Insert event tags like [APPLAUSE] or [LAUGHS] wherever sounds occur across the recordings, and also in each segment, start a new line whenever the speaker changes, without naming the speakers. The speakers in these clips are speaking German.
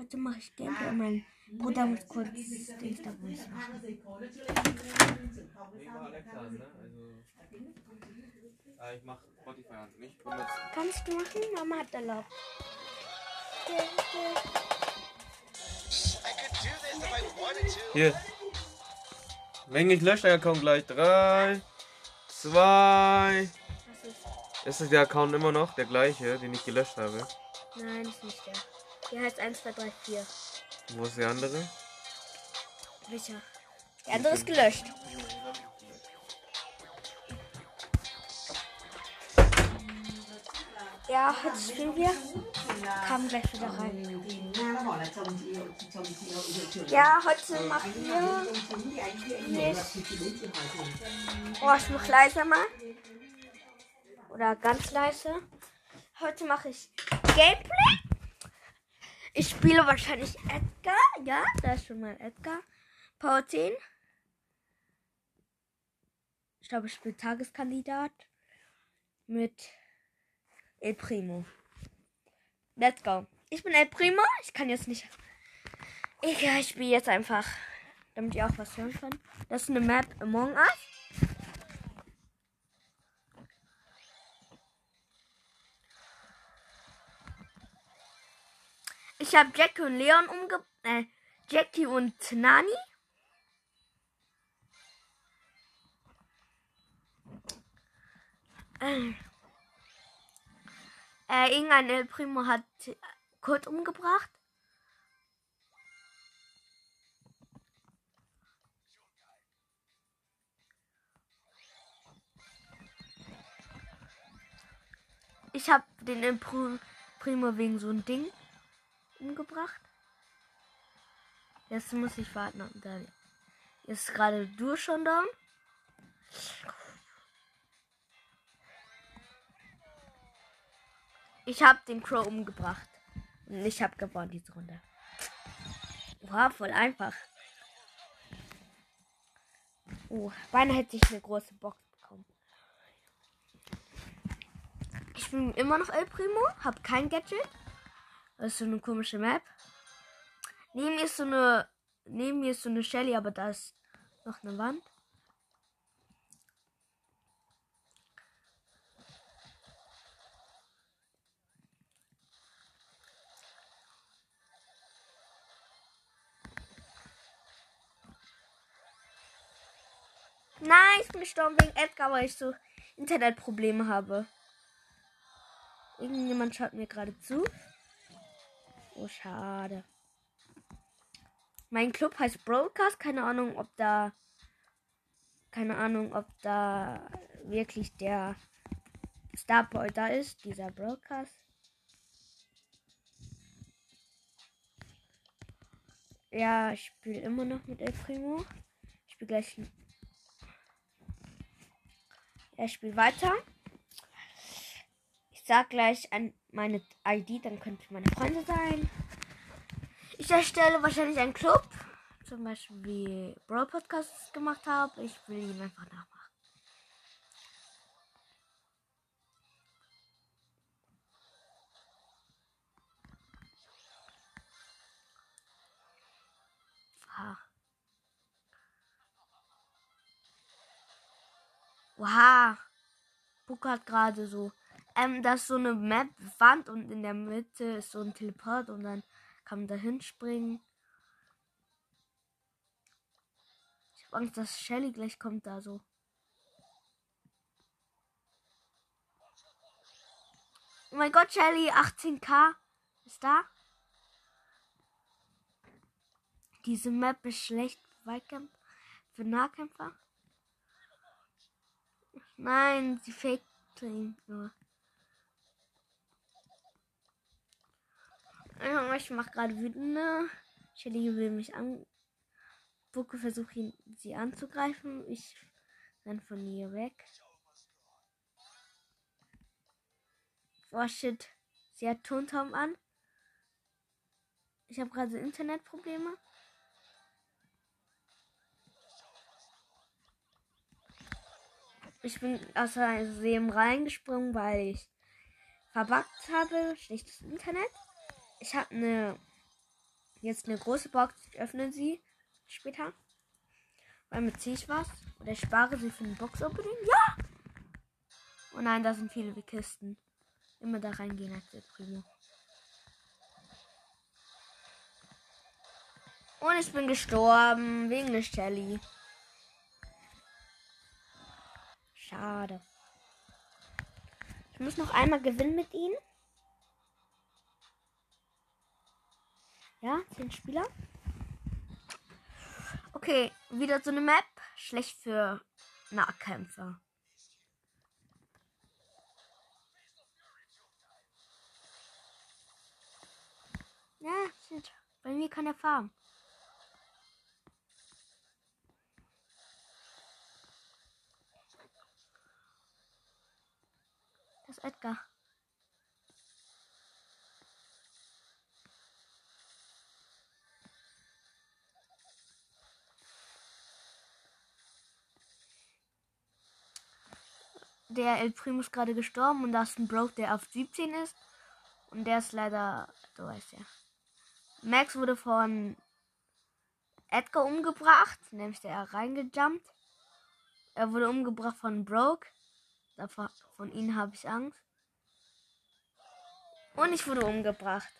Heute mache ich Gameplay und mein Bruder muss kurz Dings da Voice machen.
Ne? Also. Ah, ich mach Spotify an. Ich.
Kannst du machen? Mama hat erlaubt.
Hier. Wenn ich lösche, der Account gleich. 3, 2.
Was ist?
Ist es der Account immer noch der gleiche, den ich gelöscht habe?
Nein, ist nicht der. Der heißt 1, 2, 3, 4.
Wo ist der andere?
Welcher? Der andere ist gelöscht. Ja, jetzt spielen wir. Kam gleich wieder rein. Ja, heute machen wir nicht. Oh, ich mach leiser mal. Oder ganz leise. Heute mache ich Gameplay. Ich spiele wahrscheinlich Edgar. Ja, da ist schon mal Edgar. Power 10. Ich glaube, ich spiele Tageskandidat. Mit El Primo. Let's go. Ich bin El Primo. Ich kann jetzt nicht. Egal, ich spiele jetzt einfach. Damit ihr auch was hören könnt. Das ist eine Map Among Us. Ich habe Jackie und Leon umge... Äh, Jackie und Nani. Äh, äh, irgendein El Primo hat Kurt umgebracht. Ich habe den El Pri- Primo wegen so ein Ding umgebracht. Jetzt muss ich warten. da- Jetzt ist gerade du schon down. Ich habe den Crow umgebracht. Und ich habe gewonnen diese Runde. Wow, voll einfach. Oh, beinahe hätte ich eine große Box bekommen. Ich bin immer noch El Primo, habe kein Gadget. Das ist so eine komische Map. Neben mir ist so eine. Neben mir ist so eine Shelly, aber da ist noch eine Wand. Nein, ich bin gestorben wegen Edgar, weil ich so Internetprobleme habe. Irgendjemand schaut mir gerade zu. Oh, schade. Mein Club heißt Broadcast. Keine Ahnung, ob da. Keine Ahnung, ob da wirklich der Starboy da ist, dieser Broadcast. Ja, ich spiele immer noch mit El Primo. Ich spiele gleich. Er spielt weiter. Sag gleich an meine ID, dann könnt ihr meine Freunde sein. Ich erstelle wahrscheinlich einen Club. Zum Beispiel wie Brawl Podcasts gemacht habe. Ich will ihn einfach nachmachen. Ah. Wow. Puck hat gerade so. Ähm, das ist so eine Map-Wand und in der Mitte ist so ein Teleport und dann kann man da hinspringen. Ich habe Angst, dass Shelly gleich kommt da so. Oh mein Gott, Shelly, 18k ist da. Diese Map ist schlecht für Nahkämpfer. Nein, sie fake ihn nur. Ich mach gerade wütende. Shelly will mich an. Bucke versucht ihn sie anzugreifen. Ich renn von ihr weg. Oh shit. Sie hat Tontaum an. Ich habe gerade Internetprobleme. Ich bin aus Versehen reingesprungen, weil ich verbuggt habe. Schlechtes Internet. Ich habe eine Jetzt eine große Box. Ich öffne sie später. Weil mit ziehe ich was. Oder ich spare sie für den Box-Opening. Ja! Oh nein, da sind viele Kisten. Immer da reingehen als der Primo. Und ich bin gestorben wegen der Shelly. Schade. Ich muss noch einmal gewinnen mit ihnen. Ja, zehn Spieler. Okay, wieder so eine Map. Schlecht für Nahkämpfer. Ja, shit. Bei mir kann er fahren. Das ist Edgar. Der El Primo ist gerade gestorben und da ist ein Broke, der auf 17 ist. Und der ist leider, du weißt ja. Max wurde von Edgar umgebracht, nämlich der reingejumpt. Er wurde umgebracht von Broke. Davon, von ihnen habe ich Angst. Und ich wurde umgebracht.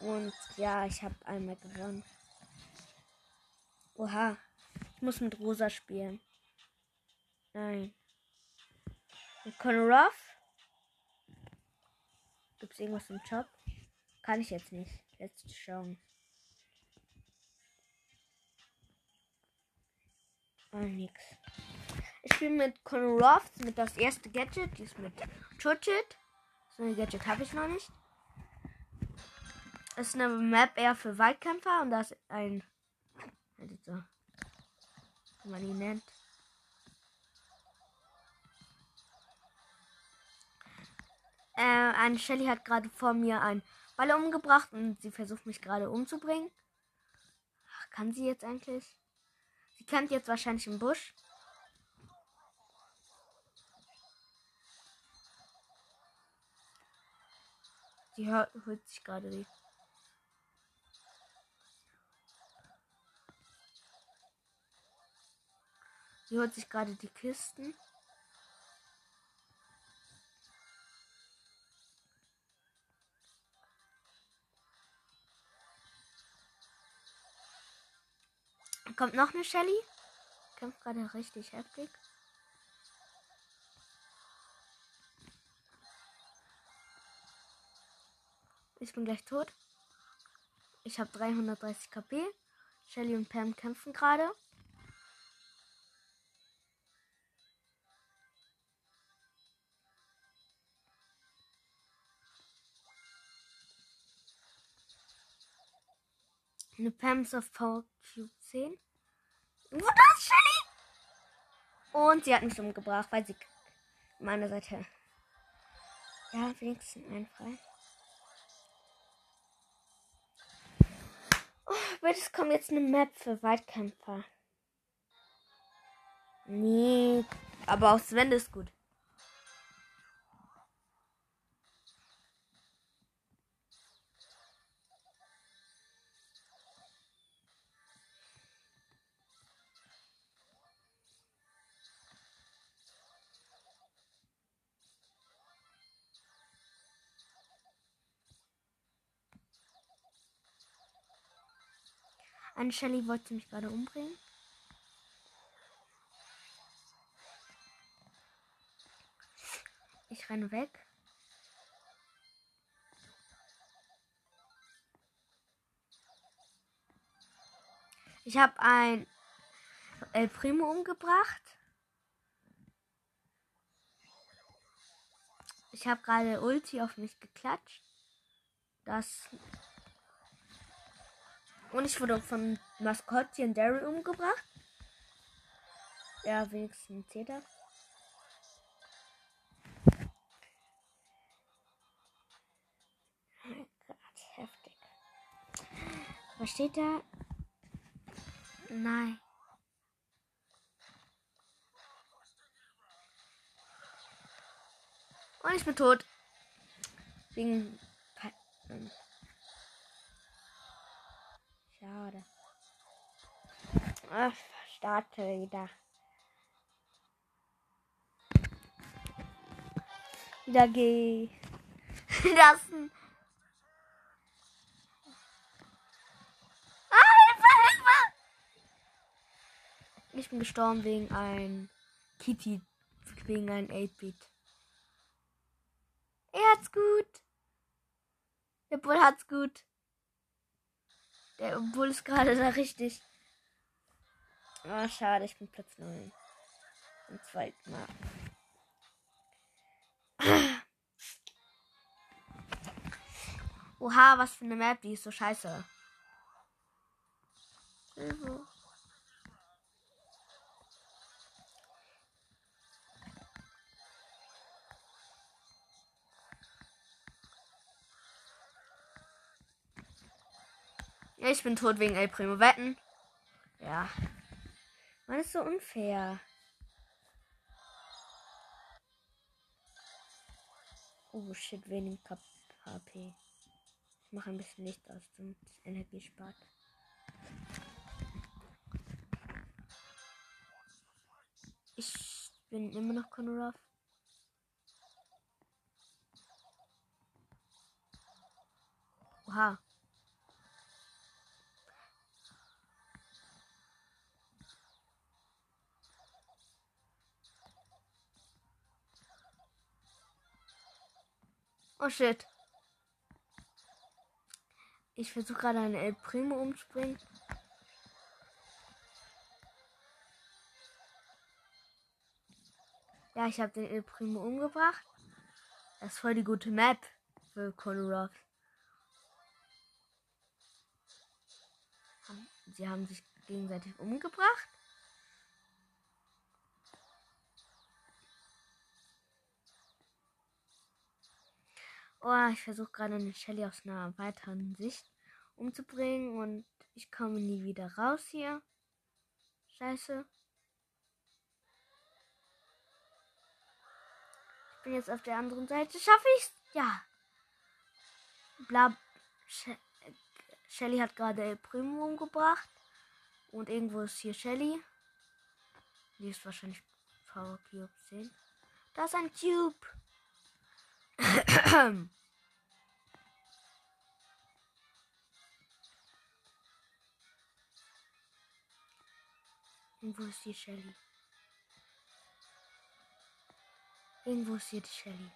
Und ja, ich habe einmal gewonnen. Oha. Ich muss mit Rosa spielen. Nein. Mit Conor? Gibt es irgendwas im Shop? Kann ich jetzt nicht. Letzte Chance. Oh, nix. Ich spiele mit Conor mit das erste Gadget. Die ist mit Chuchit. So ein Gadget habe ich noch nicht. Das ist eine Map eher für Waldkämpfer und da ist ein so. Wie man ihn nennt. Äh, eine Shelly hat gerade vor mir einen Ball umgebracht und sie versucht mich gerade umzubringen. Ach, kann sie jetzt eigentlich? Sie kennt jetzt wahrscheinlich im Busch. Sie hört, hört sich gerade die Sie holt sich gerade die Kisten. Kommt noch eine Shelly. Kämpft gerade richtig heftig. Ich bin gleich tot. Ich habe 330 KP. Shelly und Pam kämpfen gerade. Eine Pams of Cube 10. Wo das, Shelly? Und sie hat mich umgebracht, weil sie meiner Seite. Ja, wenigstens ein frei. Oh, bitte kommt jetzt eine Map für Weitkämpfer. Nee, aber auch Sven ist gut. Eine Shelly wollte mich gerade umbringen. Ich renne weg. Ich habe ein El Primo umgebracht. Ich habe gerade Ulti auf mich geklatscht. Das und ich wurde von Maskottchen Daryl umgebracht. Ja, wenigstens das. Oh heftig. Was steht da? Nein. Und ich bin tot. Wegen. Schade. Ach, starte wieder. Wieder geh. [LAUGHS] Lassen. Ah! Ich bin gestorben wegen ein Kitty, wegen ein 8-Bit. Er hat's gut. Der Bull hat's gut. Der Bull ist gerade da richtig. Ah, schade, ich bin Platz 9. Zum zweiten Mal. Oha, was für eine Map, die ist so scheiße. Hilfe. Ich bin tot wegen El Primo Wetten. Ja. Man ist so unfair. Oh shit, wenig HP. Ich mache ein bisschen Licht aus, damit Energie spart. Ich bin immer noch Konrad. Oha. Oh shit. Ich versuche gerade eine El Primo umspringen. Ja, ich habe den El Primo umgebracht. Das ist voll die gute Map für Colorado. Sie haben sich gegenseitig umgebracht. Oh, ich versuche gerade eine Shelly aus einer weiteren Sicht umzubringen und ich komme nie wieder raus hier. Scheiße. Ich bin jetzt auf der anderen Seite. Schaffe ich's? Ja. Bla. Shelly hat gerade El Primo umgebracht. Und irgendwo ist hier Shelly. Die ist wahrscheinlich Power Cube 10. Da ist ein Cube. Irgendwo ist die Shelly. Irgendwo ist hier die Shelly.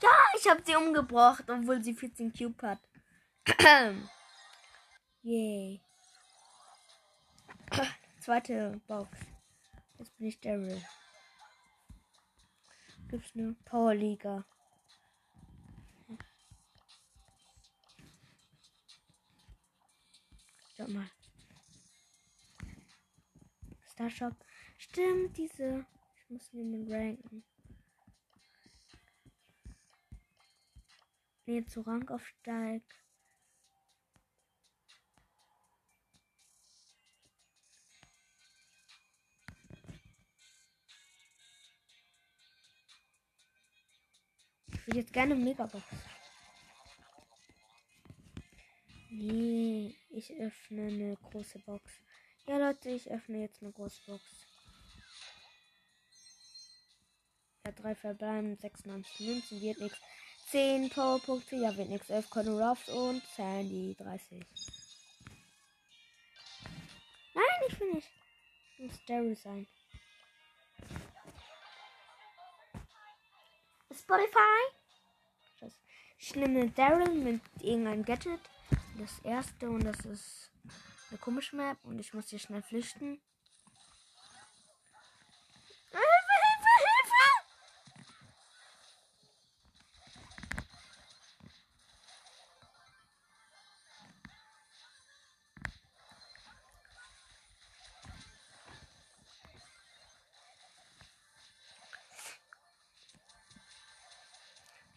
Ja, ich habe sie umgebracht, obwohl sie 14 Cube hat. [CLEARS THROAT] Yay. Zweite Box. Jetzt bin ich Daryl. Gibt's eine Powerliga. Schau mal. Starshop. Stimmt, diese. Ich muss nehmen ranken. Nee, zu Rang aufsteigt. Würde jetzt gerne Megabox. Nee, ich öffne eine große Box. Ja, Leute, ich öffne jetzt eine große Box. Ja, drei verbleiben, 96 Münzen, wird nichts. 10 Powerpunkte, ja, wird nichts. 11 Conor Ruffs und Sandy, 30. Nein, ich will nicht. Muss Daryl sein. Spotify. Ich nehme Daryl mit irgendeinem Gadget. Das erste und das ist eine komische Map und ich muss hier schnell flüchten.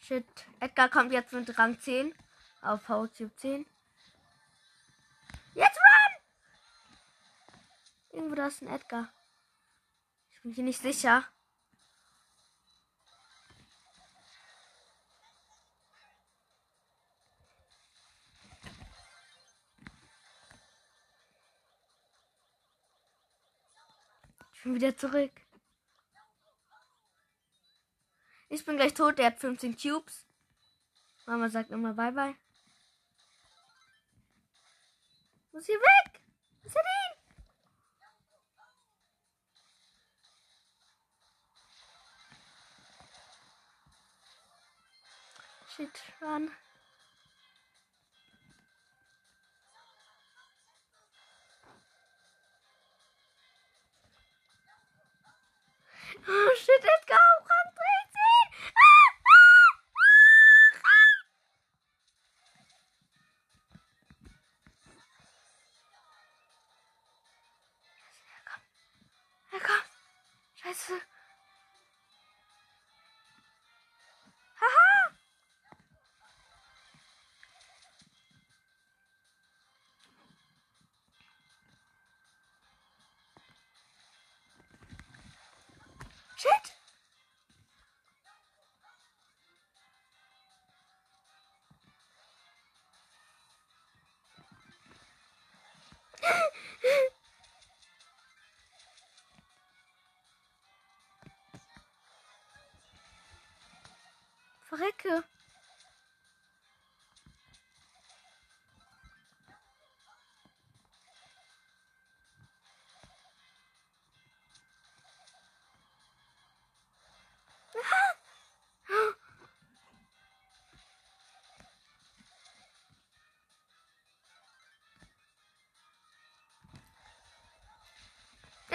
Shit, Edgar kommt jetzt mit Rang 10 auf Cube 10. Jetzt run! Irgendwo da ist ein Edgar. Bin hier nicht sicher. Ich bin wieder zurück. Ich bin gleich tot, der hat 15 Cubes. Mama sagt immer bye bye. Muss hier weg! Was hat ihn? Shit, run. Shit. Verrecke.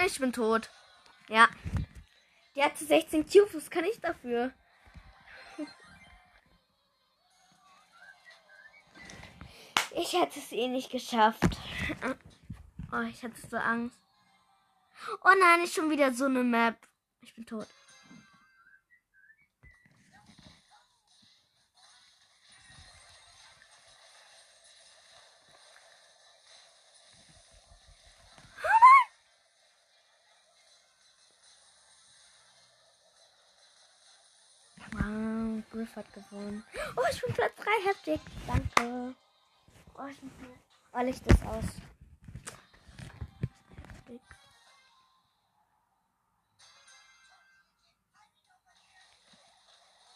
Ich bin tot. Ja. Die hatte 16 Cubes, was kann ich dafür? Ich hätte es eh nicht geschafft. Oh, ich hatte so Angst. Oh nein, ist schon wieder so eine Map. Ich bin tot. Oh nein! Hat gewonnen. Oh, ich bin Platz 3, heftig. Danke. Oh, ich bin Oh, Licht ist aus. Heftig.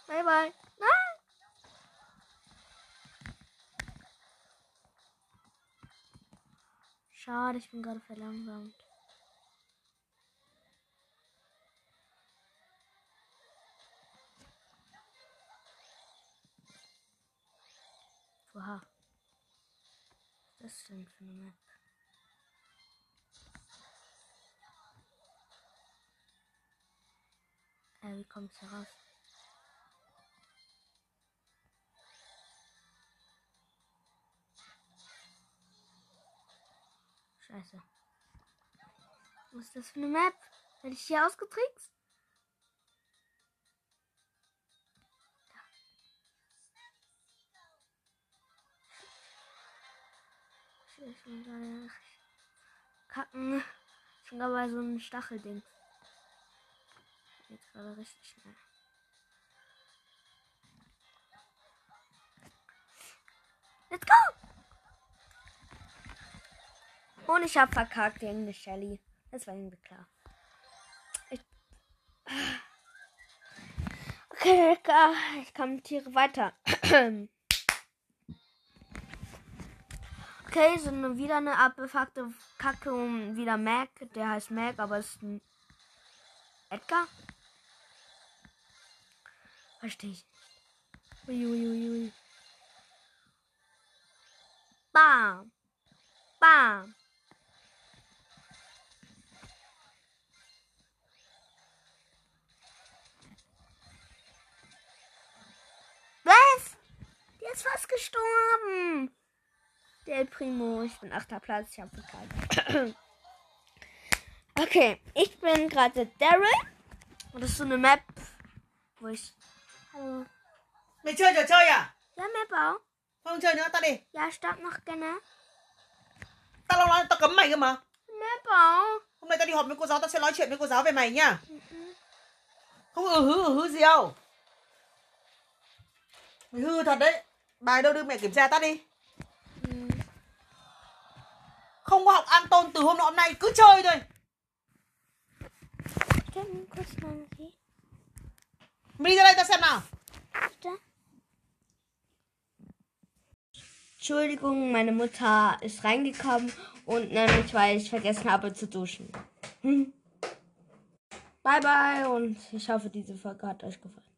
Bye bye. Nein! Schade, ich bin gerade verlangsamt. Oha. Was ist denn für eine Map? Äh, wie kommt's heraus? Scheiße. Was ist das für eine Map? Werde ich hier ausgetrickst? Kacken. Ich bin dabei so ein Stachelding. Jetzt gerade richtig schnell. Let's go! Und ich hab verkackt gegen eine Shelly. Das war irgendwie klar. Ich okay, ich kommentiere weiter. [CLEARS THROAT] Okay, so wieder eine abgefuckte Kacke um wieder Mac. Der heißt Mac, aber ist ein Edgar. Verstehe ich. Uiuiui. Bam. Bam. Was? Der ist fast gestorben. Der Primo. Ich bin achter Platz. Ich habe verkackt. [CLEARS THROAT] okay, ich bin gerade Daryl. Und das ist so eine Map, wo ich. Hallo.
Mày chơi trò chơi à?
Ja, Map auch.
Không chơi nữa, tao đi.
Ja, stopp noch gerne.
Tao lâu nói tao cấm mày cơ mà.
Map auch.
Hôm nay tao đi họp với cô giáo, tao sẽ nói chuyện với cô giáo về mày nhá. Không ừ hứ ừ hứ gì đâu Mày hư thật đấy Bài đâu đưa mẹ kiểm tra tắt đi Không có học an tôn từ hôm nọ hôm nay cứ chơi thôi. Mày đi ra đây ta xem nào.
Entschuldigung, meine Mutter ist reingekommen und nämlich, weil ich vergessen habe zu duschen. Hm. [LAUGHS] Bye bye und ich hoffe, diese Folge hat euch gefallen.